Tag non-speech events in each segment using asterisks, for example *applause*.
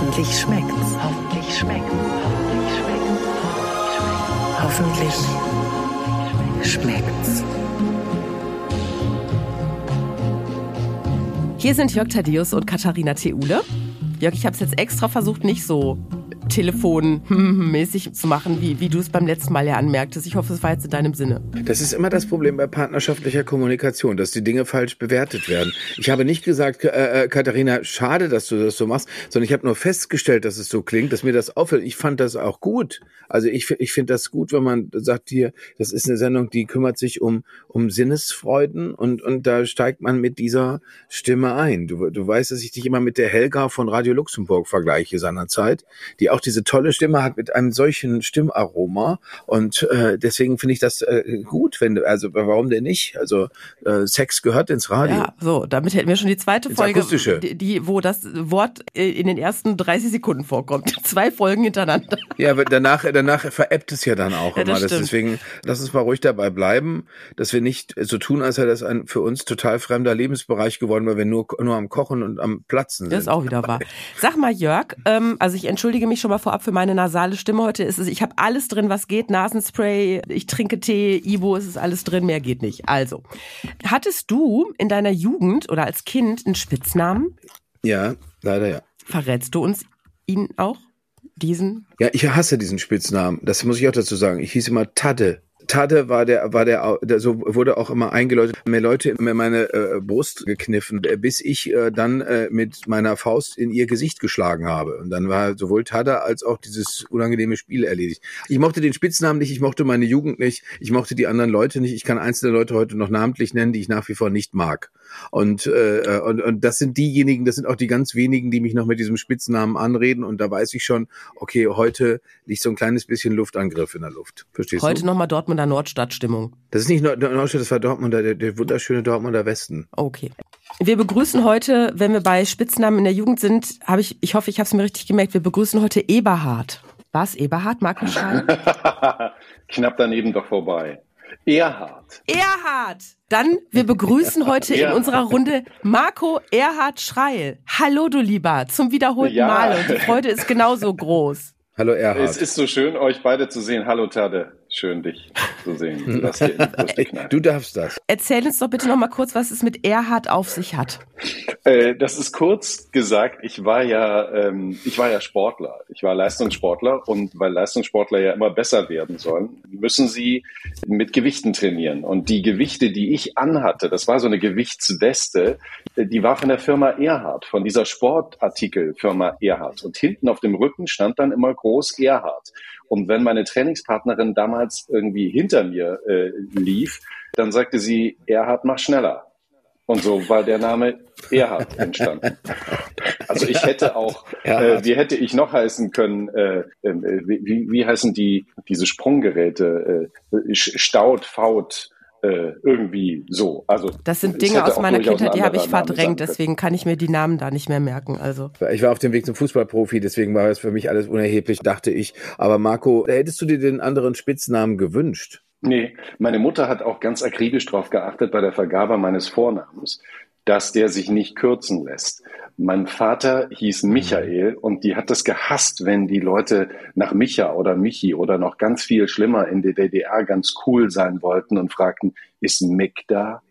Hoffentlich schmeckt's. Hoffentlich schmeckt's. Hoffentlich schmeckt's. Hoffentlich schmeckt's. Hier sind Jörg Thaddeus und Katharina Theule. Jörg, ich habe es jetzt extra versucht, nicht so telefonmäßig *laughs* zu machen, wie, wie du es beim letzten Mal ja anmerktest. Ich hoffe, es war jetzt in deinem Sinne. Das ist immer das Problem bei partnerschaftlicher Kommunikation, dass die Dinge falsch bewertet werden. Ich habe nicht gesagt, äh, äh, Katharina, schade, dass du das so machst, sondern ich habe nur festgestellt, dass es so klingt, dass mir das auffällt. Ich fand das auch gut. Also ich, ich finde das gut, wenn man sagt hier, das ist eine Sendung, die kümmert sich um, um Sinnesfreuden und, und da steigt man mit dieser Stimme ein. Du, du weißt, dass ich dich immer mit der Helga von Radio Luxemburg vergleiche seinerzeit, die auch auch diese tolle Stimme hat mit einem solchen Stimmaroma. Und äh, deswegen finde ich das äh, gut, wenn also warum denn nicht? Also äh, Sex gehört ins Radio. Ja, so, damit hätten wir schon die zweite Ins Folge, Akustische. die, die, wo das Wort äh, in den ersten 30 Sekunden vorkommt. *laughs* Zwei Folgen hintereinander. Ja, aber danach, danach veräppt es ja dann auch Ja, immer. das deswegen, lass uns mal ruhig dabei bleiben, dass wir nicht so tun, als sei das ein für uns total fremder Lebensbereich geworden, weil wir nur, nur am Kochen und am Platzen sind. Das ist auch wieder wahr. Sag mal, Jörg, ähm, also ich entschuldige mich schon mal vorab für meine nasale Stimme heute. Es ist, ich habe alles drin, was geht. Nasenspray, ich trinke Tee, Ibo, es ist alles drin, mehr geht nicht. Also, hattest du in deiner Jugend oder als Kind einen Spitznamen? Ja, leider ja. Verrätst du uns ihn auch? Diesen? Ja, ich hasse diesen Spitznamen. Das muss ich auch dazu sagen. Ich hieß immer Tadde. Tadde war der, war der, so wurde auch immer eingeläutet, mir Leute mir meine äh, Brust gekniffen, äh, bis ich äh, dann äh, mit meiner Faust in ihr Gesicht geschlagen habe. Und dann war sowohl Tadde als auch dieses unangenehme Spiel erledigt. Ich mochte den Spitznamen nicht, ich mochte meine Jugend nicht, ich mochte die anderen Leute nicht. Ich kann einzelne Leute heute noch namentlich nennen, die ich nach wie vor nicht mag. Und, äh, und, und das sind diejenigen, das sind auch die ganz wenigen, die mich noch mit diesem Spitznamen anreden. Und da weiß ich schon, okay, heute liegt so ein kleines bisschen Luftangriff in der Luft. Verstehst Heute du? nochmal Dortmunder Nordstadt-Stimmung. Das ist nicht Nord- Nordstadt, das war Dortmunder, der, der wunderschöne Dortmunder Westen. Okay. Wir begrüßen heute, wenn wir bei Spitznamen in der Jugend sind, habe ich, ich hoffe, ich habe es mir richtig gemerkt, wir begrüßen heute Eberhard. Was, Eberhard? Markus Schreil? *laughs* Knapp daneben doch vorbei. Erhard. Erhard! Dann, wir begrüßen heute in unserer Runde Marco Erhard Schreil. Hallo, du Lieber, zum wiederholten Ja. Mal und die Freude ist genauso groß. Hallo Es Erhard. ist so schön, euch beide zu sehen. Hallo Tade. Schön, dich zu sehen. *laughs* Das knallt. Du darfst das. Erzähl uns doch bitte noch mal kurz, was es mit Erhard auf sich hat. Äh, das ist kurz gesagt, ich war ja, ähm, ich war ja Sportler. Ich war Leistungssportler und weil Leistungssportler ja immer besser werden sollen, müssen sie mit Gewichten trainieren. Und die Gewichte, die ich anhatte, das war so eine Gewichtsweste, äh, die war von der Firma Erhard, von dieser Sportartikelfirma Erhard. Und hinten auf dem Rücken stand dann immer groß Erhard. Und wenn meine Trainingspartnerin damals irgendwie hinter mir äh, lief, dann sagte sie, Erhard, mach schneller. Und so war der Name Erhard entstanden. Also ich hätte auch, äh, wie hätte ich noch heißen können, äh, äh, wie, wie- heißen die, diese Sprunggeräte, äh, Staud, Faut, äh, irgendwie so. Also Das sind Dinge aus meiner Kindheit, die habe ich verdrängt, deswegen kann ich mir die Namen da nicht mehr merken. Also Ich war auf dem Weg zum Fußballprofi, deswegen war es für mich alles unerheblich, dachte ich. Aber Marco, hättest du dir den anderen Spitznamen gewünscht? Nee, meine Mutter hat auch ganz akribisch darauf geachtet bei der Vergabe meines Vornamens, dass der sich nicht kürzen lässt. Mein Vater hieß Michael und die hat es gehasst, wenn die Leute nach Micha oder Michi oder noch ganz viel schlimmer in der DDR ganz cool sein wollten und fragten, ist Mick da?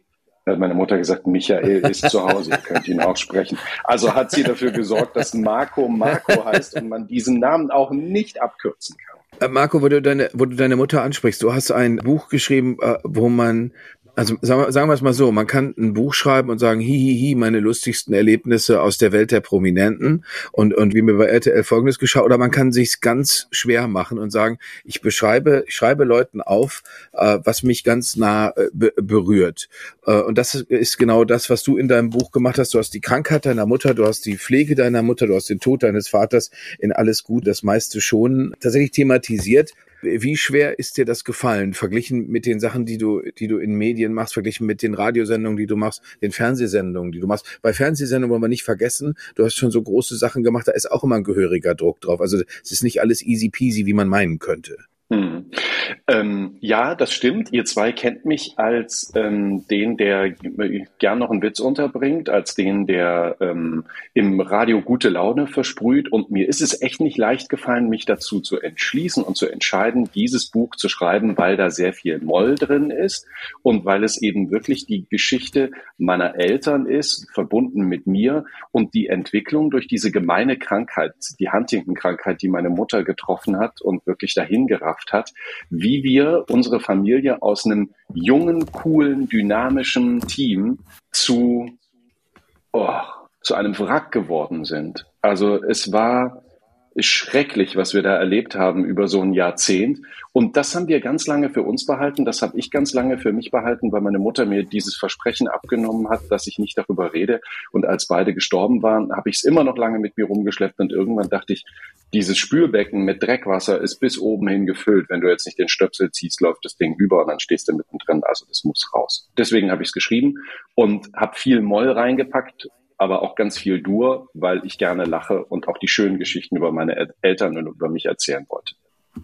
Da hat meine Mutter gesagt, Michael ist zu Hause, ihr könnt ihn auch sprechen. Also hat sie dafür gesorgt, dass Marco Marco heißt und man diesen Namen auch nicht abkürzen kann. Äh, Marco, wo du deine, wo du deine Mutter ansprichst, du hast ein Buch geschrieben, äh, wo man, also sagen wir, sagen wir es mal so, man kann ein Buch schreiben und sagen, hi, hi, hi, meine lustigsten Erlebnisse aus der Welt der Prominenten und, und wie mir bei RTL Folgendes geschah, oder man kann sich's ganz schwer machen und sagen, ich beschreibe, ich schreibe Leuten auf, äh, was mich ganz nah äh, be berührt. Äh, und das ist genau das, was du in deinem Buch gemacht hast. Du hast die Krankheit deiner Mutter, du hast die Pflege deiner Mutter, du hast den Tod deines Vaters in alles gut, das meiste schon tatsächlich thematisiert. Wie schwer ist dir das gefallen, verglichen mit den Sachen, die du, die du in Medien machst, verglichen mit den Radiosendungen, die du machst, den Fernsehsendungen, die du machst? Bei Fernsehsendungen wollen wir nicht vergessen, du hast schon so große Sachen gemacht, da ist auch immer ein gehöriger Druck drauf. Also es ist nicht alles easy peasy, wie man meinen könnte. Hm. Ähm, ja, das stimmt. Ihr zwei kennt mich als ähm, den, der gern noch einen Witz unterbringt, als den, der ähm, im Radio gute Laune versprüht. Und mir ist es echt nicht leicht gefallen, mich dazu zu entschließen und zu entscheiden, dieses Buch zu schreiben, weil da sehr viel Moll drin ist und weil es eben wirklich die Geschichte meiner Eltern ist, verbunden mit mir und die Entwicklung durch diese gemeine Krankheit, die Huntington-Krankheit, die meine Mutter getroffen hat und wirklich dahin gerafft geschafft hat, wie wir unsere Familie aus einem jungen, coolen, dynamischen Team zu, oh, zu einem Wrack geworden sind. Also es war schrecklich, was wir da erlebt haben über so ein Jahrzehnt. Und das haben wir ganz lange für uns behalten. Das habe ich ganz lange für mich behalten, weil meine Mutter mir dieses Versprechen abgenommen hat, dass ich nicht darüber rede. Und als beide gestorben waren, habe ich es immer noch lange mit mir rumgeschleppt. Und irgendwann dachte ich, dieses Spülbecken mit Dreckwasser ist bis oben hin gefüllt. Wenn du jetzt nicht den Stöpsel ziehst, läuft das Ding über und dann stehst du mittendrin. Also das muss raus. Deswegen habe ich es geschrieben und habe viel Moll reingepackt aber auch ganz viel Dur, weil ich gerne lache und auch die schönen Geschichten über meine Eltern und über mich erzählen wollte.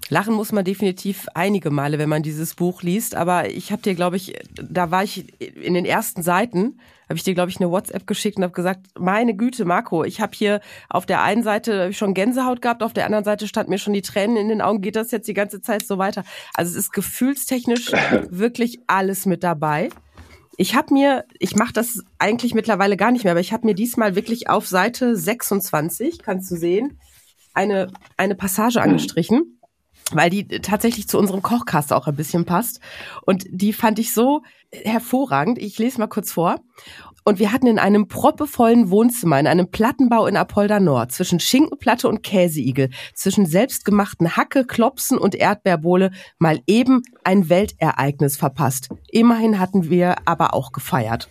Lachen muss man definitiv einige Male, wenn man dieses Buch liest. Aber ich habe dir, glaube ich, da war ich in den ersten Seiten, habe ich dir, glaube ich, eine WhatsApp geschickt und habe gesagt, meine Güte, Marco, ich habe hier auf der einen Seite schon Gänsehaut gehabt, auf der anderen Seite stand mir schon die Tränen in den Augen. Geht das jetzt die ganze Zeit so weiter? Also es ist gefühlstechnisch *laughs* wirklich alles mit dabei. Ich habe mir, ich mache das eigentlich mittlerweile gar nicht mehr, aber ich habe mir diesmal wirklich auf Seite 26, kannst du sehen, eine, eine Passage angestrichen, weil die tatsächlich zu unserem Kochkast auch ein bisschen passt. Und die fand ich so hervorragend. Ich lese mal kurz vor. Und wir hatten in einem proppevollen Wohnzimmer, in einem Plattenbau in Apolda Nord, zwischen Schinkenplatte und Käseigel, zwischen selbstgemachten Hacke, Klopsen und Erdbeerbohle mal eben ein Weltereignis verpasst. Immerhin hatten wir aber auch gefeiert.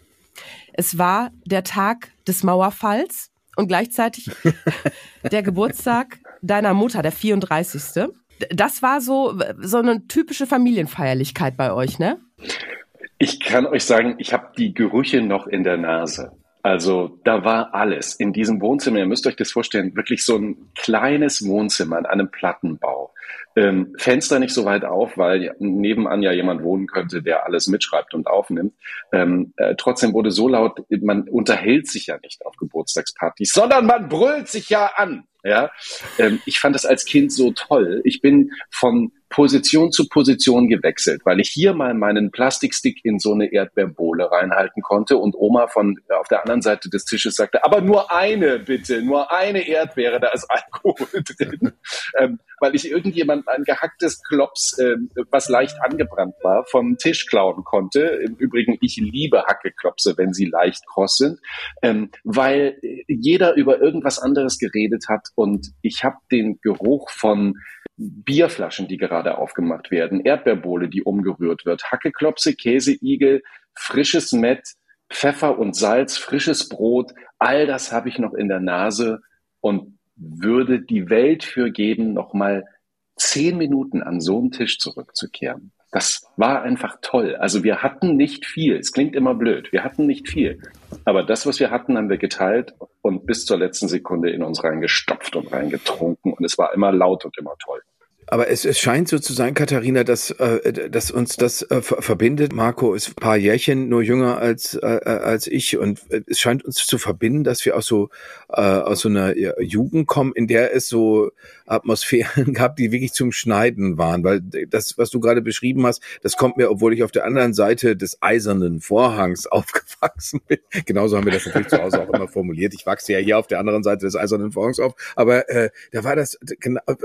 Es war der Tag des Mauerfalls und gleichzeitig *laughs* der Geburtstag deiner Mutter, der 34. Das war so, so eine typische Familienfeierlichkeit bei euch, ne? Ich kann euch sagen, ich habe die Gerüche noch in der Nase. Also da war alles in diesem Wohnzimmer. Ihr müsst euch das vorstellen, wirklich so ein kleines Wohnzimmer in einem Plattenbau. Ähm, Fenster nicht so weit auf, weil nebenan ja jemand wohnen könnte, der alles mitschreibt und aufnimmt. Ähm, äh, trotzdem wurde so laut, man unterhält sich ja nicht auf Geburtstagspartys, sondern man brüllt sich ja an. Ja, ähm, ich fand das als Kind so toll. Ich bin von Position zu Position gewechselt, weil ich hier mal meinen Plastikstick in so eine Erdbeerbohle reinhalten konnte und Oma von äh, auf der anderen Seite des Tisches sagte, aber nur eine bitte, nur eine Erdbeere, da ist Alkohol *laughs* drin, ähm, weil ich irgendjemand ein gehacktes Klops, äh, was leicht angebrannt war, vom Tisch klauen konnte. Im Übrigen, ich liebe Hackeklopse, wenn sie leicht kross sind, ähm, weil jeder über irgendwas anderes geredet hat und ich habe den Geruch von Bierflaschen, die gerade aufgemacht werden, Erdbeerbohle, die umgerührt wird, Hackeklopse, Käseigel, frisches Mett, Pfeffer und Salz, frisches Brot, all das habe ich noch in der Nase und würde die Welt für geben, nochmal zehn Minuten an so einen Tisch zurückzukehren. Das war einfach toll. Also wir hatten nicht viel. Es klingt immer blöd. Wir hatten nicht viel. Aber das, was wir hatten, haben wir geteilt und bis zur letzten Sekunde in uns reingestopft und reingetrunken. Und es war immer laut und immer toll. Aber es, es scheint so zu sein, Katharina, dass, äh, dass uns das äh, verbindet. Marco ist ein paar Jährchen nur jünger als, äh, als ich und es scheint uns zu verbinden, dass wir aus so, äh, aus so einer Jugend kommen, in der es so Atmosphären *laughs* gab, die wirklich zum Schneiden waren. Weil das, was du gerade beschrieben hast, das kommt mir, obwohl ich auf der anderen Seite des eisernen Vorhangs *laughs* aufgewachsen bin. Genauso haben wir das natürlich zu Hause auch immer formuliert. Ich wachse ja hier auf der anderen Seite des eisernen Vorhangs auf. Aber äh, da war das,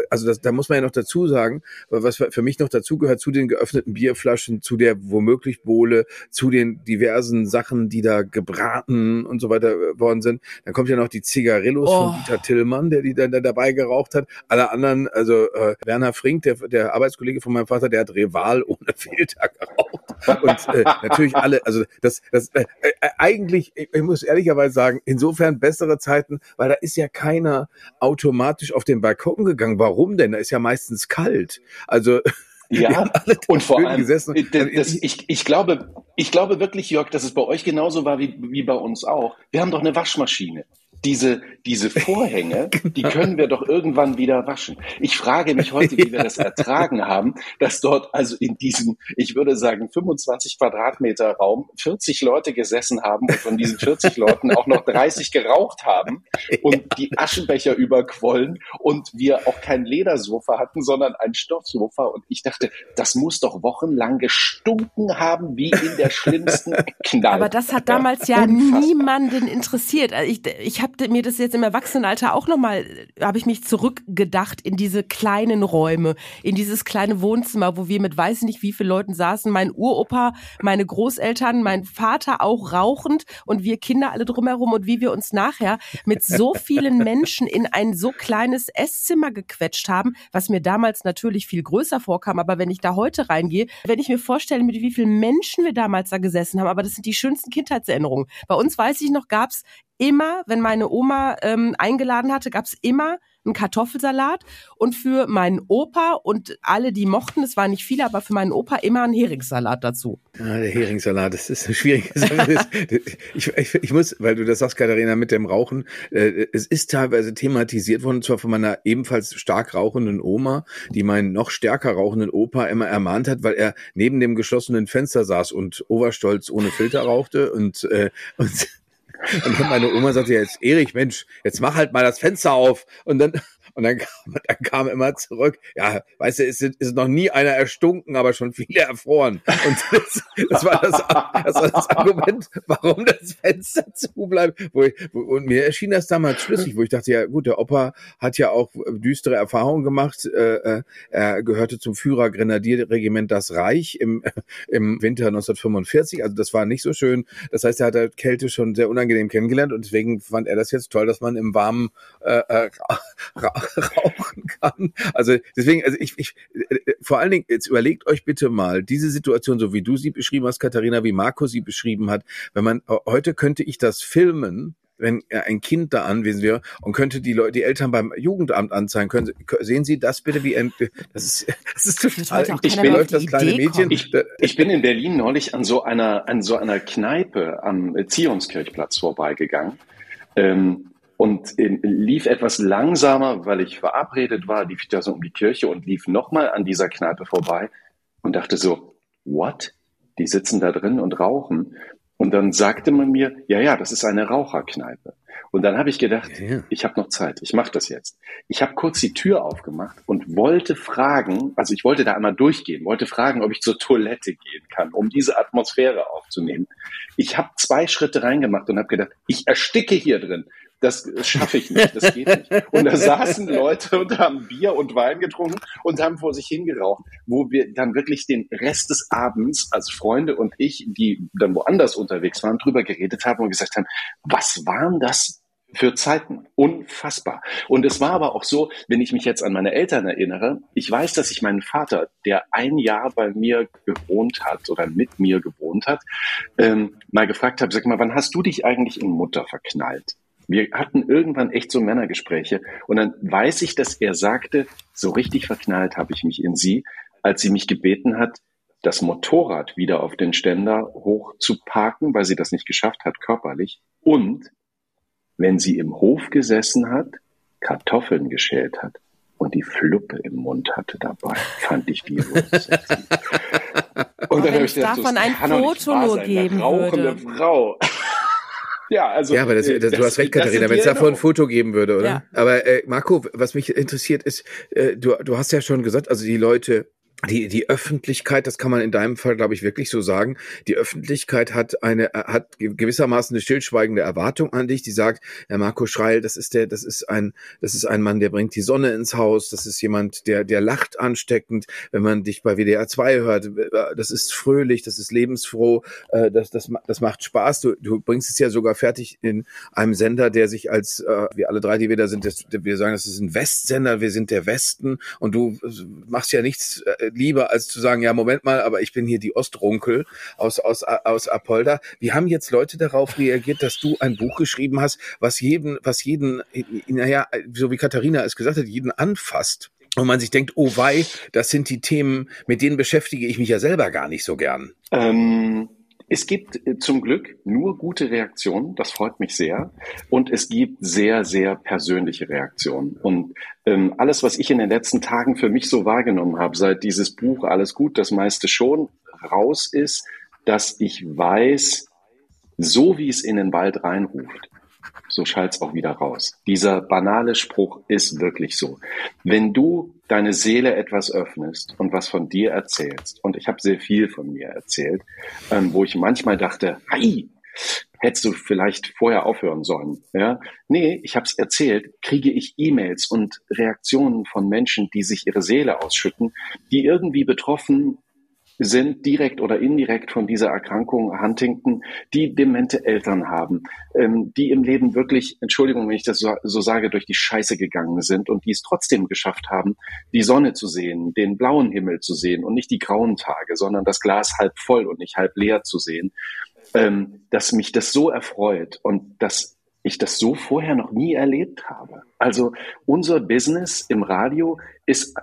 also das, da muss man ja noch dazu dazu sagen, was für mich noch dazu gehört, zu den geöffneten Bierflaschen, zu der womöglich Bohle, zu den diversen Sachen, die da gebraten und so weiter äh, worden sind. Dann kommt ja noch die Zigarillos oh. von Dieter Tillmann, der die dann dabei geraucht hat. Alle anderen, also äh, Werner Frink, der, der Arbeitskollege von meinem Vater, der hat Rival ohne Filter geraucht. Und äh, natürlich alle, also das, das äh, äh, eigentlich, ich muss ehrlicherweise sagen, insofern bessere Zeiten, weil da ist ja keiner automatisch auf den Balkon gegangen. Warum denn? Da ist ja meistens kalt. Also *laughs* ja, und vor allem, gesessen. Das, das, ich, ich, glaube, ich glaube wirklich, Jörg, dass es bei euch genauso war wie, wie bei uns auch. Wir haben doch eine Waschmaschine. Diese, diese Vorhänge, *laughs* die können wir doch irgendwann wieder waschen. Ich frage mich heute, wie wir das *laughs* ertragen haben, dass dort also in diesem, ich würde sagen, 25 Quadratmeter Raum 40 Leute gesessen haben und von diesen 40 Leuten auch noch 30 geraucht haben und die Aschenbecher überquollen und wir auch kein Ledersofa hatten, sondern ein Stoffsofa. Und ich dachte, das muss doch wochenlang gestunken haben, wie in der schlimmsten *laughs* Kneipe. Aber das hat damals ja Unfassbar. niemanden interessiert. Also ich, ich habe mir das jetzt im Erwachsenenalter auch nochmal, habe ich mich zurückgedacht in diese kleinen Räume, in dieses kleine Wohnzimmer, wo wir mit weiß nicht wie viele Leuten saßen. Mein Uropa, meine Großeltern, mein Vater auch rauchend und wir Kinder alle drumherum und wie wir uns nachher mit so vielen Menschen in ein so kleines Esszimmer gequetscht haben, was mir damals natürlich viel größer vorkam. Aber wenn ich da heute reingehe, wenn ich mir vorstelle, mit wie vielen Menschen wir damals da gesessen haben, aber das sind die schönsten Kindheitserinnerungen. Bei uns weiß ich noch, gab's immer, wenn meine Oma ähm, eingeladen hatte, gab's immer einen Kartoffelsalat und für meinen Opa und alle, die mochten, es waren nicht viele, aber für meinen Opa immer einen Heringssalat dazu. Ja, der Heringssalat, das ist eine schwierige Sache. ich, ich, ich, muss, weil du das sagst, Katharina, mit dem Rauchen, äh, es ist teilweise thematisiert worden, zwar von meiner ebenfalls stark rauchenden Oma, die meinen noch stärker rauchenden Opa immer ermahnt hat, weil er neben dem geschlossenen Fenster saß und Oberstolz ohne Filter rauchte und, äh, und und dann meine Oma sagte jetzt, Erich, Mensch, jetzt mach halt mal das Fenster auf. Und dann, und dann *laughs* kam, dann kam immer zurück, ja, weißt du, ist, ist noch nie einer erstunken, aber schon viele erfroren. Und *laughs* das, das, war, das, das war das Argument, warum das Fenster zu bleibt. Wo ich, wo, und mir erschien das damals schlüssig, wo ich dachte, ja gut, der Opa hat ja auch düstere Erfahrungen gemacht. Äh, äh er gehörte zum Führer Grenadierregiment Das Reich im, im Winter 1945. Also das war nicht so schön. Das heißt, er hat der Kälte schon sehr unangenehm kennengelernt und deswegen fand er das jetzt toll, dass man im warmen äh, äh, *laughs* rauchen kann. Also deswegen, also ich, ich vor allen Dingen, jetzt überlegt euch bitte mal, diese Situation, so wie du sie beschrieben hast, Katharina, wie Marco sie beschrieben hat, wenn man, heute könnte ich das filmen, wenn ein Kind da anwesend wäre und könnte die Leute, die Eltern beim Jugendamt anzeigen können, sehen Sie das bitte wie ein, das ist, *laughs* das ist total, ich bin, läuft das kleine Mädchen. Ich, ich, bin in Berlin neulich an so einer, an so einer Kneipe am Zionskirchplatz vorbeigegangen. Ähm, und lief etwas langsamer, weil ich verabredet war, lief ich da so um die Kirche und lief nochmal an dieser Kneipe vorbei und dachte so, what? Die sitzen da drin und rauchen. Und dann sagte man mir, ja, ja, das ist eine Raucherkneipe. Und dann habe ich gedacht, ja. ich habe noch Zeit, ich mache das jetzt. Ich habe kurz die Tür aufgemacht und wollte fragen, also ich wollte da einmal durchgehen, wollte fragen, ob ich zur Toilette gehen kann, um diese Atmosphäre aufzunehmen. Ich habe zwei Schritte reingemacht und habe gedacht, ich ersticke hier drin das schaffe ich nicht, das geht nicht. Und da saßen Leute und haben Bier und Wein getrunken und haben vor sich hingeraucht, wo wir dann wirklich den Rest des Abends als Freunde und ich, die dann woanders unterwegs waren, drüber geredet haben und gesagt haben, was waren das für Zeiten. Unfassbar. Und es war aber auch so, wenn ich mich jetzt an meine Eltern erinnere, ich weiß, dass ich meinen Vater, der ein Jahr bei mir gewohnt hat oder mit mir gewohnt hat, ähm, mal gefragt habe, sag mal, wann hast du dich eigentlich in Mutter verknallt? Wir hatten irgendwann echt so Männergespräche und dann weiß ich, dass er sagte, so richtig verknallt habe ich mich in sie, als sie mich gebeten hat, das Motorrad wieder auf den Ständer hoch zu parken, weil sie das nicht geschafft hat körperlich und wenn sie im Hof gesessen hat, Kartoffeln geschält hat und die Fluppe im Mund hatte dabei, fand ich die *laughs* Und dann habe ich gedacht, davon so, ein Foto nur geben würde. Frau. Ja, also. Ja, aber das, das, das du hast recht, Katharina, wenn es davon ein Foto geben würde, oder? Ja. Aber äh, Marco, was mich interessiert ist, äh, du, du hast ja schon gesagt, also die Leute die, die Öffentlichkeit, das kann man in deinem Fall, glaube ich, wirklich so sagen, die Öffentlichkeit hat eine, hat gewissermaßen eine stillschweigende Erwartung an dich, die sagt, Herr Marco Schreil, das ist der, das ist ein, das ist ein Mann, der bringt die Sonne ins Haus, das ist jemand, der, der lacht ansteckend, wenn man dich bei WDR 2 hört, das ist fröhlich, das ist lebensfroh, äh, das, das, das macht Spaß, du, du bringst es ja sogar fertig in einem Sender, der sich als, äh, wir alle drei, die wir da sind, wir sagen, das ist ein Westsender, wir sind der Westen und du machst ja nichts, äh, lieber, als zu sagen, ja, Moment mal, aber ich bin hier die Ostrunkel aus, aus, aus Apolda. Wie haben jetzt Leute darauf reagiert, dass du ein Buch geschrieben hast, was jeden, was jeden, naja, so wie Katharina es gesagt hat, jeden anfasst? Und man sich denkt, oh wei, das sind die Themen, mit denen beschäftige ich mich ja selber gar nicht so gern. Ähm Es gibt äh, zum Glück nur gute Reaktionen, das freut mich sehr. Und es gibt sehr, sehr persönliche Reaktionen. Und ähm, alles, was ich in den letzten Tagen für mich so wahrgenommen habe, seit dieses Buch Alles gut, das meiste schon raus ist, dass ich weiß, so wie es in den Wald reinruft, so schallt's auch wieder raus. Dieser banale Spruch ist wirklich so. Wenn du deine Seele etwas öffnest und was von dir erzählst, und ich habe sehr viel von mir erzählt, ähm, wo ich manchmal dachte, hi, hättest du vielleicht vorher aufhören sollen. Ja? Nee, ich habe es erzählt, kriege ich E-Mails und Reaktionen von Menschen, die sich ihre Seele ausschütten, die irgendwie betroffen sind direkt oder indirekt von dieser Erkrankung Huntington, die demente Eltern haben, ähm, die im Leben wirklich, Entschuldigung, wenn ich das so, so, sage, durch die Scheiße gegangen sind und die es trotzdem geschafft haben, die Sonne zu sehen, den blauen Himmel zu sehen und nicht die grauen Tage, sondern das Glas halb voll und nicht halb leer zu sehen, ähm, dass mich das so erfreut und dass ich das so vorher noch nie erlebt habe. Also unser Business im Radio ist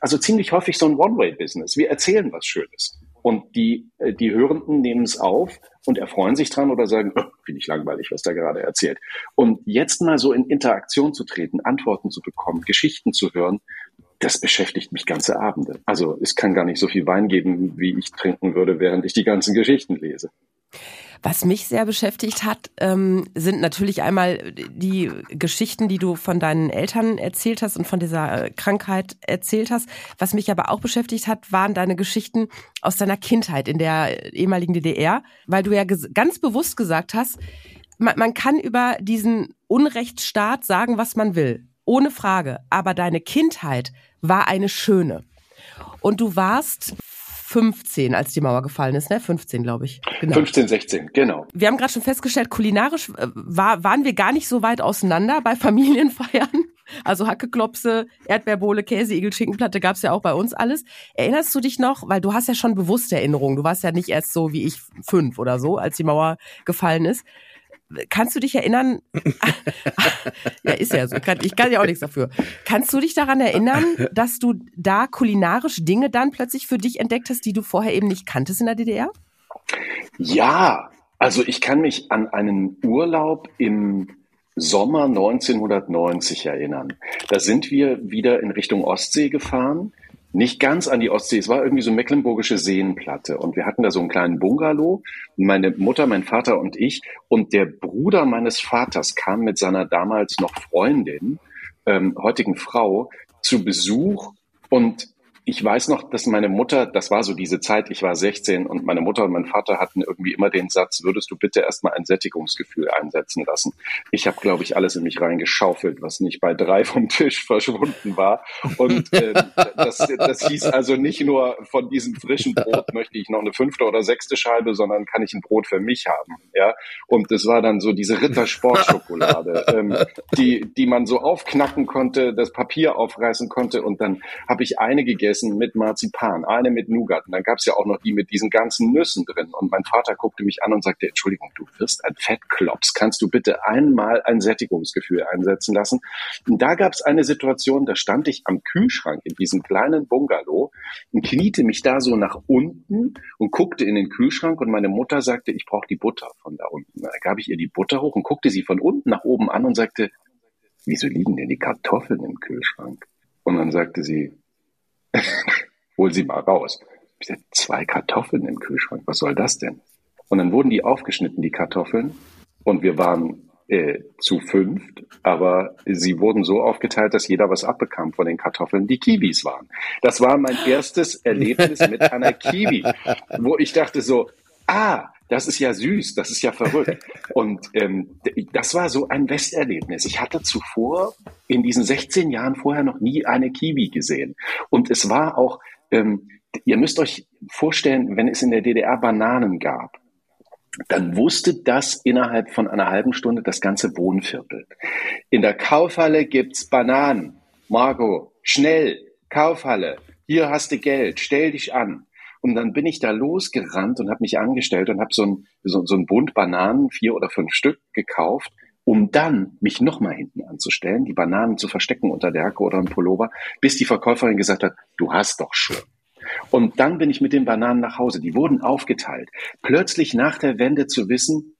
also ziemlich häufig so ein One-Way-Business. Wir erzählen was Schönes. Und die, äh, die Hörenden nehmen es auf und erfreuen sich dran oder sagen, oh, finde ich langweilig, was da gerade erzählt. Und jetzt mal so in Interaktion zu treten, Antworten zu bekommen, Geschichten zu hören, das beschäftigt mich ganze Abende. Also es kann gar nicht so viel Wein geben, wie ich trinken würde, während ich die ganzen Geschichten lese. Was mich sehr beschäftigt hat, ähm, sind natürlich einmal die Geschichten, die du von deinen Eltern erzählt hast und von dieser äh, Krankheit erzählt hast. Was mich aber auch beschäftigt hat, waren deine Geschichten aus deiner Kindheit in der ehemaligen DDR, weil du ja ganz bewusst gesagt hast, man, man kann über diesen Unrechtsstaat sagen, was man will, ohne Frage. Aber deine Kindheit war eine schöne. Und du warst 15, als die Mauer gefallen ist, ne? 15, glaube ich. Genau. 15, 16, genau. Wir haben gerade schon festgestellt, kulinarisch äh, war, waren wir gar nicht so weit auseinander bei *laughs* Familienfeiern. Also Hackeklopse, Erdbeerbohle, Käse, Igel, Schinkenplatte gab's ja auch bei uns alles. Erinnerst du dich noch, weil du hast ja schon bewusste Erinnerungen, du warst ja nicht erst so wie ich fünf oder so, als die Mauer gefallen ist kannst du dich erinnern? *laughs* ja, ist ja so. Ich kann ja auch nichts dafür. Kannst du dich daran erinnern, dass du da kulinarisch Dinge dann plötzlich für dich entdeckt hast, die du vorher eben nicht kanntest in der DDR? Ja, also ich kann mich an einen Urlaub im Sommer 1990 erinnern. Da sind wir wieder in Richtung Ostsee gefahren nicht ganz an die Ostsee. Es war irgendwie so mecklenburgische Seenplatte. Und wir hatten da so einen kleinen Bungalow. Meine Mutter, mein Vater und ich. Und der Bruder meines Vaters kam mit seiner damals noch Freundin, ähm, heutigen Frau, zu Besuch. Und ich weiß noch, dass meine Mutter, das war so diese Zeit, ich war 16 und meine Mutter und mein Vater hatten irgendwie immer den Satz, würdest du bitte erstmal ein Sättigungsgefühl einsetzen lassen. Ich habe, glaube ich, alles in mich reingeschaufelt, was nicht bei drei vom Tisch verschwunden war. Und äh, das, das hieß also nicht nur von diesem frischen Brot möchte ich noch eine fünfte oder sechste Scheibe, sondern kann ich ein Brot für mich haben. Ja, und das war dann so diese Rittersportschokolade, ähm, die, die man so aufknacken konnte, das Papier aufreißen konnte und dann habe ich eine gegessen gegessen mit Marzipan, eine mit Nougat. Und dann gab es ja auch noch die mit diesen ganzen Nüssen drin. Und mein Vater guckte mich an und sagte, Entschuldigung, du wirst ein Fettklops. Kannst du bitte einmal ein Sättigungsgefühl einsetzen lassen? Und da gab es eine Situation, da stand ich am Kühlschrank in diesem kleinen Bungalow und kniete mich da so nach unten und guckte in den Kühlschrank und meine Mutter sagte, ich brauche die Butter von da unten. Da gab ich ihr die Butter hoch und guckte sie von unten nach oben an und sagte, wieso liegen denn die Kartoffeln im Kühlschrank? Und dann sagte sie, *laughs* hol sie mal raus. Ich sagte, zwei Kartoffeln im Kühlschrank, was soll das denn? Und dann wurden die aufgeschnitten, die Kartoffeln, und wir waren äh, zu fünft, aber sie wurden so aufgeteilt, dass jeder was abbekam von den Kartoffeln, die Kiwis waren. Das war mein erstes Erlebnis mit einer Kiwi, wo ich dachte so, ah, das ist ja süß, das ist ja verrückt. *laughs* Und ähm, das war so ein Westerlebnis. Ich hatte zuvor in diesen 16 Jahren vorher noch nie eine Kiwi gesehen. Und es war auch, ähm, ihr müsst euch vorstellen, wenn es in der DDR Bananen gab, dann wusste das innerhalb von einer halben Stunde das ganze Wohnviertel. In der Kaufhalle gibt's Bananen. Margot, schnell, Kaufhalle, hier hast du Geld, stell dich an. Und dann bin ich da losgerannt und habe mich angestellt und habe so ein, so, so ein Bund Bananen, vier oder fünf Stück gekauft, um dann mich nochmal hinten anzustellen, die Bananen zu verstecken unter der Jacke oder im Pullover, bis die Verkäuferin gesagt hat, du hast doch schon. Und dann bin ich mit den Bananen nach Hause. Die wurden aufgeteilt. Plötzlich nach der Wende zu wissen,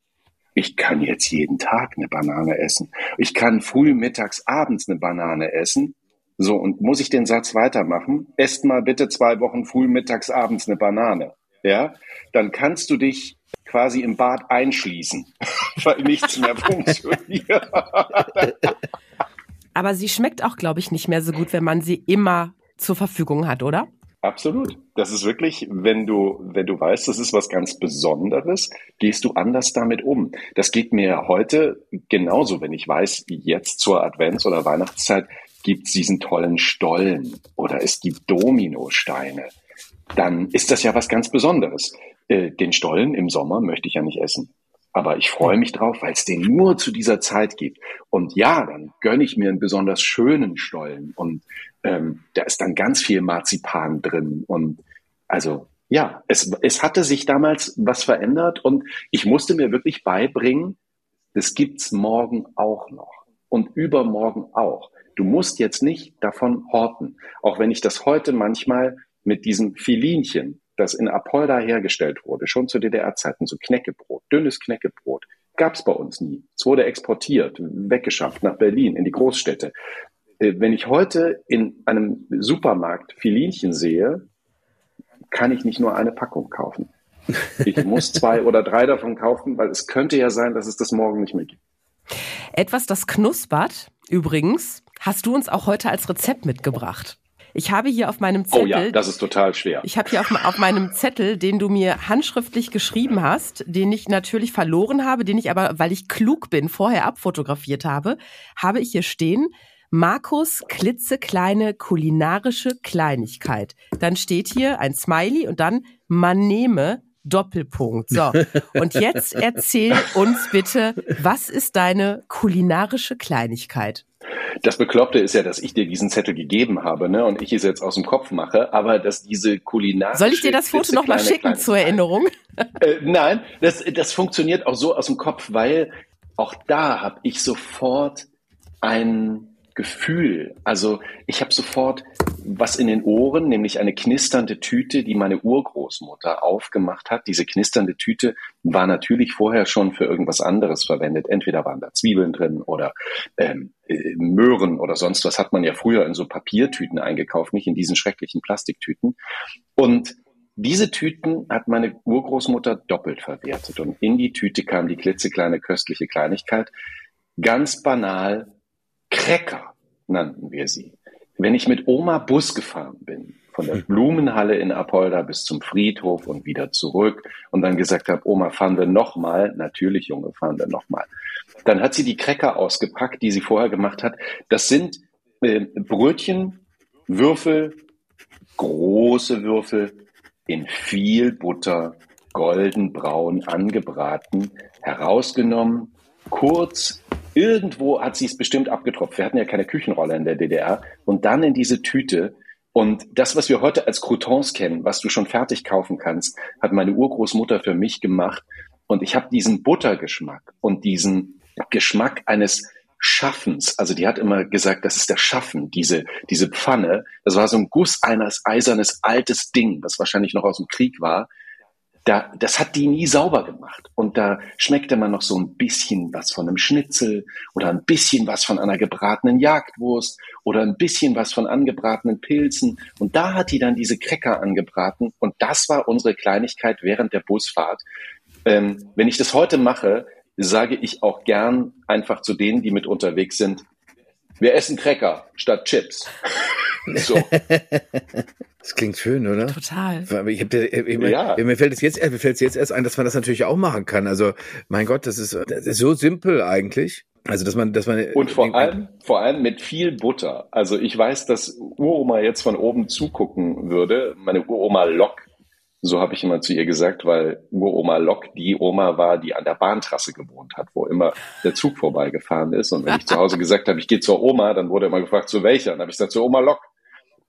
ich kann jetzt jeden Tag eine Banane essen. Ich kann früh, mittags, abends eine Banane essen. So, und muss ich den Satz weitermachen? Esst mal bitte zwei Wochen früh, mittags, abends eine Banane. Ja, dann kannst du dich quasi im Bad einschließen, *laughs* weil nichts mehr funktioniert. Aber sie schmeckt auch, glaube ich, nicht mehr so gut, wenn man sie immer zur Verfügung hat, oder? Absolut. Das ist wirklich, wenn du, wenn du weißt, das ist was ganz Besonderes, gehst du anders damit um. Das geht mir heute genauso, wenn ich weiß, jetzt zur Advents- oder Weihnachtszeit gibt es diesen tollen Stollen oder es gibt Dominosteine. Dann ist das ja was ganz Besonderes. Äh, den Stollen im Sommer möchte ich ja nicht essen. Aber ich freue mich drauf, weil es den nur zu dieser Zeit gibt. Und ja, dann gönne ich mir einen besonders schönen Stollen. Und ähm, da ist dann ganz viel Marzipan drin. Und also ja, es, es hatte sich damals was verändert und ich musste mir wirklich beibringen, das gibt's morgen auch noch und übermorgen auch. Du musst jetzt nicht davon horten. Auch wenn ich das heute manchmal mit diesem Filinchen das in Apolda hergestellt wurde, schon zu DDR-Zeiten, so Knäckebrot, dünnes Knäckebrot, gab es bei uns nie. Es wurde exportiert, weggeschafft nach Berlin, in die Großstädte. Äh, wenn ich heute in einem Supermarkt Filinchen sehe, kann ich nicht nur eine Packung kaufen. Ich muss *laughs* zwei oder drei davon kaufen, weil es könnte ja sein, dass es das morgen nicht mehr gibt. Etwas, das knuspert, übrigens, hast du uns auch heute als Rezept mitgebracht. Ich habe hier auf meinem Zettel. Oh ja, das ist total schwer. Ich habe hier auf, auf, meinem Zettel, den du mir handschriftlich geschrieben hast, den ich natürlich verloren habe, den ich aber, weil ich klug bin, vorher abfotografiert habe, habe ich hier stehen. Markus klitzekleine kulinarische Kleinigkeit. Dann steht hier ein Smiley und dann man nehme Doppelpunkt. So. Und jetzt *laughs* erzähl uns bitte, was ist deine kulinarische Kleinigkeit? Das Bekloppte ist ja, dass ich dir diesen Zettel gegeben habe, ne, und ich es jetzt aus dem Kopf mache, aber dass diese kulinarische. Soll ich dir das Foto nochmal schicken kleine, zur Erinnerung? Äh, nein, das, das funktioniert auch so aus dem Kopf, weil auch da habe ich sofort ein Gefühl. Also ich habe sofort was in den Ohren, nämlich eine knisternde Tüte, die meine Urgroßmutter aufgemacht hat. Diese knisternde Tüte war natürlich vorher schon für irgendwas anderes verwendet. Entweder waren da Zwiebeln drin oder ähm, äh, Möhren oder sonst was hat man ja früher in so Papiertüten eingekauft, nicht in diesen schrecklichen Plastiktüten. Und diese Tüten hat meine Urgroßmutter doppelt verwertet und in die Tüte kam die klitzekleine köstliche Kleinigkeit. Ganz banal Cracker nannten wir sie. Wenn ich mit Oma Bus gefahren bin, von der Blumenhalle in Apolda bis zum Friedhof und wieder zurück und dann gesagt habe, Oma, fahren wir nochmal? Natürlich, Junge, fahren wir nochmal. Dann hat sie die Cracker ausgepackt, die sie vorher gemacht hat. Das sind äh, Brötchen, Würfel, große Würfel in viel Butter, goldenbraun angebraten, herausgenommen, kurz Irgendwo hat sie es bestimmt abgetropft. Wir hatten ja keine Küchenrolle in der DDR. Und dann in diese Tüte. Und das, was wir heute als Croutons kennen, was du schon fertig kaufen kannst, hat meine Urgroßmutter für mich gemacht. Und ich habe diesen Buttergeschmack und diesen Geschmack eines Schaffens. Also die hat immer gesagt, das ist der Schaffen, diese, diese Pfanne. Das war so ein Guss eines eisernes altes Ding, was wahrscheinlich noch aus dem Krieg war da, das hat die nie sauber gemacht. Und da schmeckte man noch so ein bisschen was von einem Schnitzel oder ein bisschen was von einer gebratenen Jagdwurst oder ein bisschen was von angebratenen Pilzen. Und da hat die dann diese Cracker angebraten. Und das war unsere Kleinigkeit während der Busfahrt. Ähm, wenn ich das heute mache, sage ich auch gern einfach zu denen, die mit unterwegs sind, wir essen Cracker statt Chips. *laughs* so. *laughs* Das klingt schön, oder? Total. Ich hab, ich, ja. Mir fällt es jetzt, mir fällt es jetzt erst ein, dass man das natürlich auch machen kann. Also, mein Gott, das ist, das ist so simpel eigentlich. Also, dass man, dass man. Und vor allem, vor allem mit viel Butter. Also, ich weiß, dass Uroma jetzt von oben zugucken würde. Meine Uroma Lok, so habe ich immer zu ihr gesagt, weil Uroma Lok die Oma war, die an der Bahntrasse gewohnt hat, wo immer der Zug vorbeigefahren ist. Und wenn ich zu Hause gesagt habe, ich gehe zur Oma, dann wurde immer gefragt, zu welcher? Und dann habe ich gesagt, zur Oma Lok.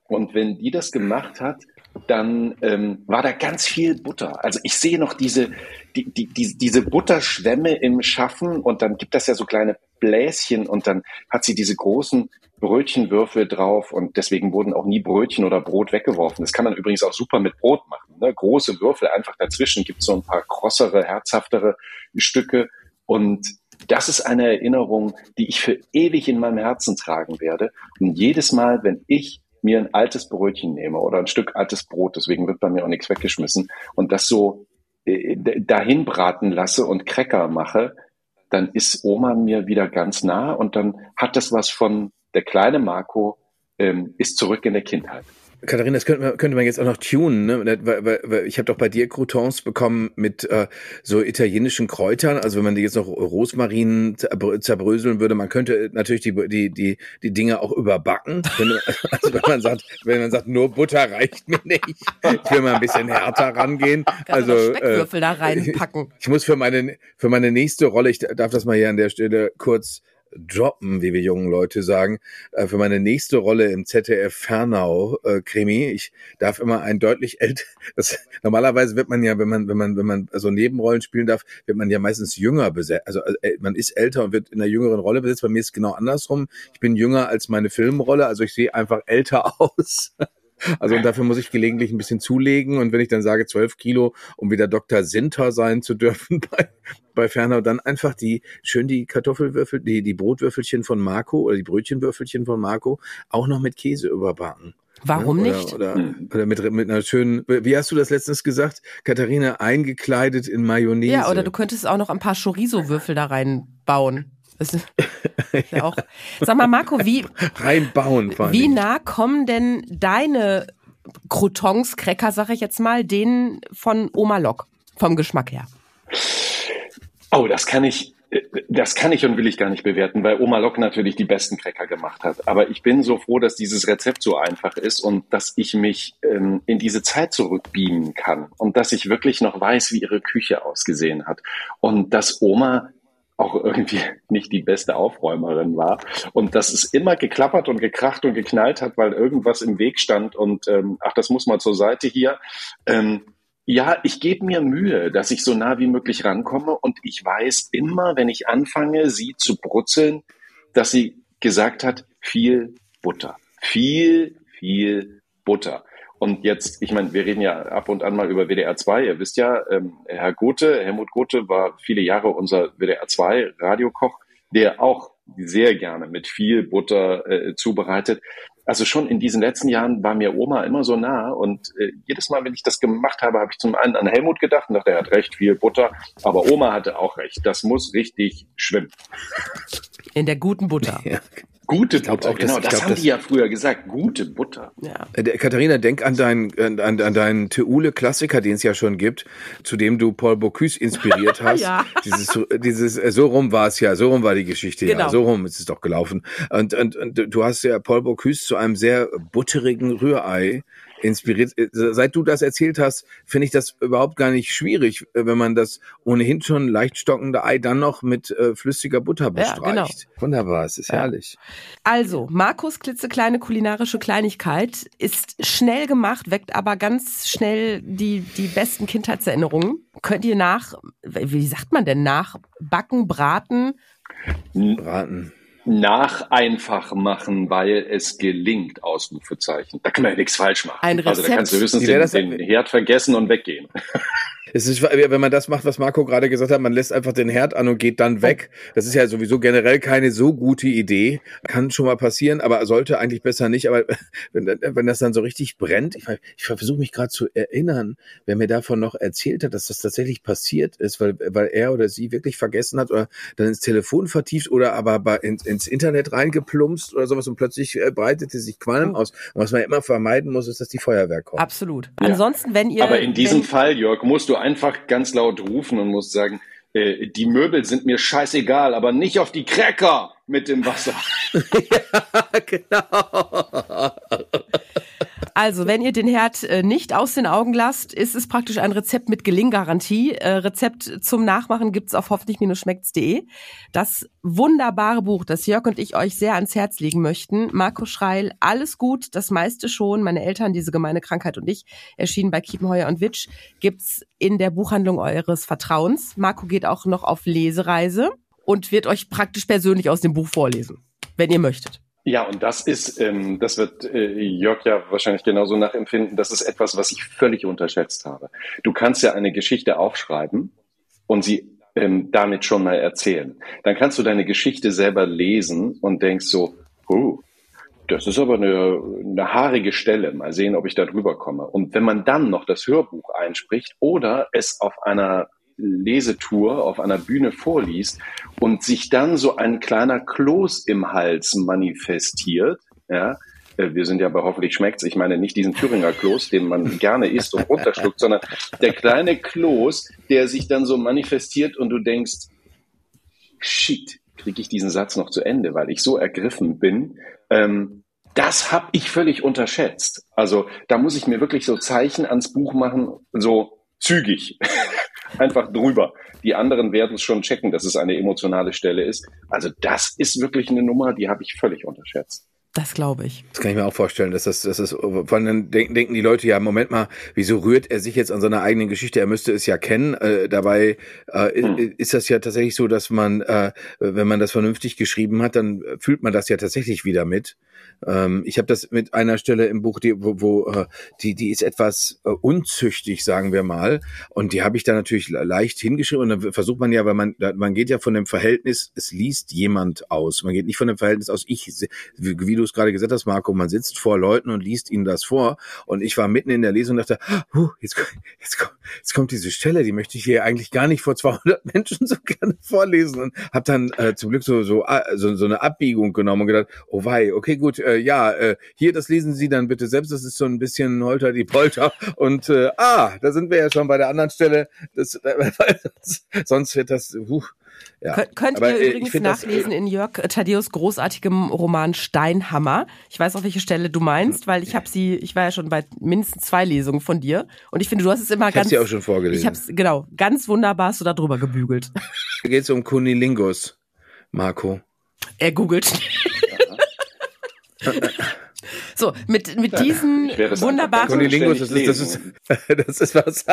Und wenn die das gemacht hat, dann ähm, war da ganz viel Butter. Also ich sehe noch diese, die, die, die, diese Butterschwämme im Schaffen und dann gibt das ja so kleine Bläschen und dann hat sie diese großen Brötchenwürfel drauf und deswegen wurden auch nie Brötchen oder Brot weggeworfen. Das kann man übrigens auch super mit Brot machen. Ne? Große Würfel einfach dazwischen, gibt so ein paar krossere, herzhaftere Stücke und das ist eine Erinnerung, die ich für ewig in meinem Herzen tragen werde. Und jedes Mal, wenn ich mir ein altes Brötchen nehme oder ein Stück altes Brot, deswegen wird bei mir auch nichts weggeschmissen, und das so äh, dahin braten lasse und Cracker mache, dann ist Oma mir wieder ganz nah und dann hat das was von der kleine Marco ähm, ist zurück in der Kindheit. Katharina, das könnte man, könnte man jetzt auch noch tunen, ne? Weil, weil, weil ich habe doch bei dir Croutons bekommen mit äh, so italienischen Kräutern. Also wenn man die jetzt noch Rosmarin zerbröseln würde, man könnte natürlich die die die die Dinge auch überbacken. Wenn, *laughs* also wenn man sagt, wenn man sagt, nur Butter reicht mir nicht, ich will mal ein bisschen härter rangehen. Kannst also Speckwürfel äh, da *laughs* reinpacken. Ich, ich muss für meine für meine nächste Rolle, ich darf das mal hier an der Stelle kurz droppen, wie wir jungen Leute sagen, äh, für meine nächste Rolle im ZDF Fernau äh, Krimi. Ich darf immer ein deutlich älter. *laughs* Das, normalerweise wird man ja, wenn man wenn man wenn man so Nebenrollen spielen darf, wird man ja meistens jünger besetzt. Also äh, man ist älter und wird in einer jüngeren Rolle besetzt. Bei mir ist es genau andersrum. Ich bin jünger als meine Filmrolle, also ich sehe einfach älter *laughs* aus. Also und dafür muss ich gelegentlich ein bisschen zulegen. Und wenn ich dann sage zwölf Kilo, um wieder Dr. Sinter sein zu dürfen *laughs* bei, bei Fernau, dann einfach die schön die Kartoffelwürfel, die, die Brotwürfelchen von Marco oder die Brötchenwürfelchen von Marco auch noch mit Käse überbacken. Warum ja, oder, nicht? Oder, oder mit, mit einer schönen, wie hast du das letztens gesagt, Katharina, eingekleidet in Mayonnaise. Ja, oder du könntest auch noch ein paar Chorizo-Würfel da reinbauen. Das ist *laughs* ja auch. Sag mal, Marco, wie reinbauen? Wie nah kommen denn deine Croutons, Cracker, sag ich jetzt mal, denen von Oma Lok vom Geschmack her? Oh, das kann ich, das kann ich und will ich gar nicht bewerten, weil Oma Lok natürlich die besten Cracker gemacht hat. Aber ich bin so froh, dass dieses Rezept so einfach ist und dass ich mich ähm, in diese Zeit zurückbeamen kann und dass ich wirklich noch weiß, wie ihre Küche ausgesehen hat und dass Oma auch irgendwie nicht die beste Aufräumerin war und dass es immer geklappert und gekracht und geknallt hat, weil irgendwas im Weg stand und ähm, ach, das muss mal zur Seite hier. Ähm, ja, ich gebe mir Mühe, dass ich so nah wie möglich rankomme und ich weiß immer, wenn ich anfange, sie zu brutzeln, dass sie gesagt hat, viel Butter, viel, viel Butter. Und jetzt, ich meine, wir reden ja ab und an mal über WDR 2. Ihr wisst ja, ähm, Herr Gothe, Helmut Gothe war viele Jahre unser WDR 2 Radiokoch, der auch sehr gerne mit viel Butter äh, zubereitet. Also schon in diesen letzten Jahren war mir Oma immer so nah und äh, jedes Mal, wenn ich das gemacht habe, habe ich zum einen an Helmut gedacht und dachte, er hat recht, viel Butter, aber Oma hatte auch recht. Das muss richtig schwimmen. In der guten Butter. Ja. Gute Butter, auch, genau, das, das haben das, die ja früher gesagt, gute Butter. Ja. Äh, Katharina, denk an deinen, an, an deinen Theule-Klassiker, den es ja schon gibt, zu dem du Paul Bocuse inspiriert *laughs* hast. ja. Dieses, dieses, äh, so rum war es ja, so rum war die Geschichte, genau. ja, so rum ist es doch gelaufen. Und, und, und du hast ja Paul Bocuse zu einem sehr butterigen Rührei inspiriert. Äh, seit du das erzählt hast, finde ich das überhaupt gar nicht schwierig, äh, wenn man das ohnehin schon leicht stockende Ei dann noch mit äh, flüssiger Butter bestreicht. Ja, genau. Wunderbar, es ist ja. herrlich. Also, Markus klitzekleine kulinarische Kleinigkeit ist schnell gemacht, weckt aber ganz schnell die, die besten Kindheitserinnerungen. Könnt ihr nach, wie sagt man denn, nach Backen, Braten? Braten nach einfach machen, weil es gelingt, Ausrufezeichen. Da kann man ja nichts falsch machen. Ein Rezept. Also da kannst du höchstens den, den Herd vergessen und weggehen. Es ist, wenn man das macht, was Marco gerade gesagt hat, man lässt einfach den Herd an und geht dann weg. Das ist ja sowieso generell keine so gute Idee. Kann schon mal passieren, aber sollte eigentlich besser nicht. Aber *laughs* wenn, wenn das dann so richtig brennt, ich, ich versuche mich gerade zu erinnern, wer mir davon noch erzählt hat, dass das tatsächlich passiert ist, weil, weil er oder sie wirklich vergessen hat oder dann ins Telefon vertieft oder aber bei, ins, ins Internet reingeplumpst oder sowas und plötzlich äh, breitete sich Qualm aus. Und was man immer vermeiden muss, ist, dass die Feuerwehr kommt. Absolut. Ja. Ansonsten, wenn ihr. Aber in diesem Fall, Jörg, musst du einfach ganz laut rufen und musst sagen, äh, die Möbel sind mir scheißegal, aber nicht auf die Cracker mit dem Wasser. *laughs* ja, genau. Also, wenn ihr den Herd äh, nicht aus den Augen lasst, ist es praktisch ein Rezept mit Gelinggarantie. Äh, Rezept zum Nachmachen gibt's auf hoffentlich-schmeckt's.de. Das wunderbare Buch, das Jörg und ich euch sehr ans Herz legen möchten. Marco Schreil, alles gut, das meiste schon. Meine Eltern, diese gemeine Krankheit und ich, erschienen bei Kiepenheuer und Witsch, gibt's in der Buchhandlung eures Vertrauens. Marco geht auch noch auf Lesereise. und wird euch praktisch persönlich aus dem Buch vorlesen, wenn ihr möchtet. Ja, und das ist, ähm, das wird äh, Jörg ja wahrscheinlich genauso nachempfinden, das ist etwas, was ich völlig unterschätzt habe. Du kannst ja eine Geschichte aufschreiben und sie ähm, damit schon mal erzählen. Dann kannst du deine Geschichte selber lesen und denkst so, oh, das ist aber eine, eine haarige Stelle. Mal sehen, ob ich da drüber komme. Und wenn man dann noch das Hörbuch einspricht oder es auf einer Lesetour auf einer Bühne vorliest und sich dann so ein kleiner Kloß im Hals manifestiert, ja, äh, wir sind ja bei hoffentlich schmeckt's. Ich meine nicht diesen Thüringer Kloß, den man gerne isst und runterschluckt, sondern der kleine Kloß, der sich dann so manifestiert und du denkst, shit, kriege ich diesen Satz noch zu Ende, weil ich so ergriffen bin. Ähm, das habe ich völlig unterschätzt. Also da muss ich mir wirklich so Zeichen ans Buch machen, so zügig. *laughs* einfach drüber. Die anderen werden es schon checken, dass es eine emotionale Stelle ist. Also das ist wirklich eine Nummer, die habe ich völlig unterschätzt. Das glaube ich. Das kann ich mir auch vorstellen, dass das, dass das, vor allem denken, denken die Leute ja, Moment mal, wieso rührt er sich jetzt an seiner eigenen Geschichte? Er müsste es ja kennen. Äh, dabei äh, hm. ist das ja tatsächlich so, dass man, äh, wenn man das vernünftig geschrieben hat, dann fühlt man das ja tatsächlich wieder mit. Ähm, ich habe das mit einer Stelle im Buch, die, wo, wo äh, die, die ist etwas äh, unzüchtig, sagen wir mal. Und die habe ich da natürlich leicht hingeschrieben. Und dann versucht man ja, weil man, man geht ja von dem Verhältnis, es liest jemand aus. Man geht nicht von dem Verhältnis aus, ich, wie, wie du es gerade gesagt hast, Marco, man sitzt vor Leuten und liest ihnen das vor. Und ich war mitten in der Lesung und dachte, huh, jetzt, jetzt, kommt, jetzt kommt diese Stelle, die möchte ich hier eigentlich gar nicht vor 200 *laughs* Menschen so gerne vorlesen. Und habe dann äh, zum Glück so, so, äh, so, so eine Abbiegung genommen und gedacht, oh wei, okay, gut, äh, ja, äh, hier, das lesen Sie dann bitte selbst, das ist so ein bisschen Holter die Polter. Und äh, ah, da sind wir ja schon bei der anderen Stelle. Das, *laughs* äh, sonst wird das, uh, ja. Könnt, könnt Aber, ihr äh, übrigens find das, nachlesen in Jörg Thaddeus großartigem Roman Steinhammer. Ich weiß, auf welche Stelle du meinst, weil ich habe sie, ich war ja schon bei mindestens zwei Lesungen von dir und ich finde, du hast es immer ich ganz. Ich habe sie auch schon vorgelesen. Ich habe genau, ganz wunderbar hast du da drüber gebügelt. *laughs* Da geht es um Kunilingus, Marco. Er googelt. *laughs* So, mit, mit diesen wunderbaren. Kunilingus, das ist, das ist, *laughs* das ist was.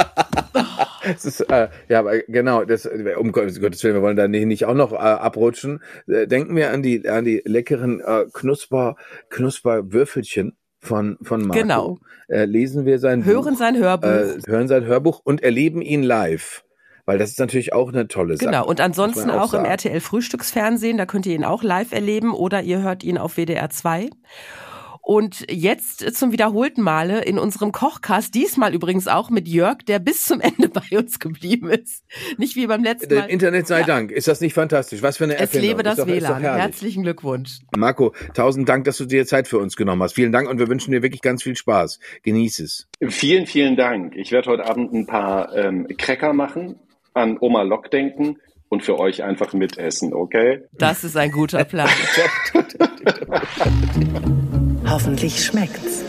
Das ist, äh, ja, aber genau, das, um Gottes Willen, wir wollen da nicht, nicht auch noch äh, abrutschen. Äh, denken wir an die, an die leckeren äh, Knusper, Knusperwürfelchen von, von Marco. Genau. Äh, lesen wir sein Hören Buch, sein Hörbuch. Äh, hören sein Hörbuch und erleben ihn live. Weil das ist natürlich auch eine tolle Sache. Genau, und ansonsten auch auch, im. RTL Frühstücksfernsehen, da könnt ihr ihn auch live erleben oder ihr hört ihn auf WDR 2. Und jetzt zum wiederholten Male in unserem Kochcast, diesmal übrigens auch mit Jörg, der bis zum Ende *laughs* bei uns geblieben ist. Nicht wie beim letzten Mal. Internet sei Ja. Dank. Ist das nicht fantastisch? Was für eine Es Erfindung. lebe das doch, WLAN. Herzlichen Glückwunsch. Marco, tausend Dank, dass du dir Zeit für uns genommen hast. Vielen Dank und wir wünschen dir wirklich ganz viel Spaß. Genieß es. Vielen, vielen Dank. Ich werde heute Abend ein paar ähm, Cracker machen, an Oma Lock denken und für euch einfach mitessen, okay? Das ist ein guter Plan. *laughs* *laughs* Hoffentlich schmeckt's.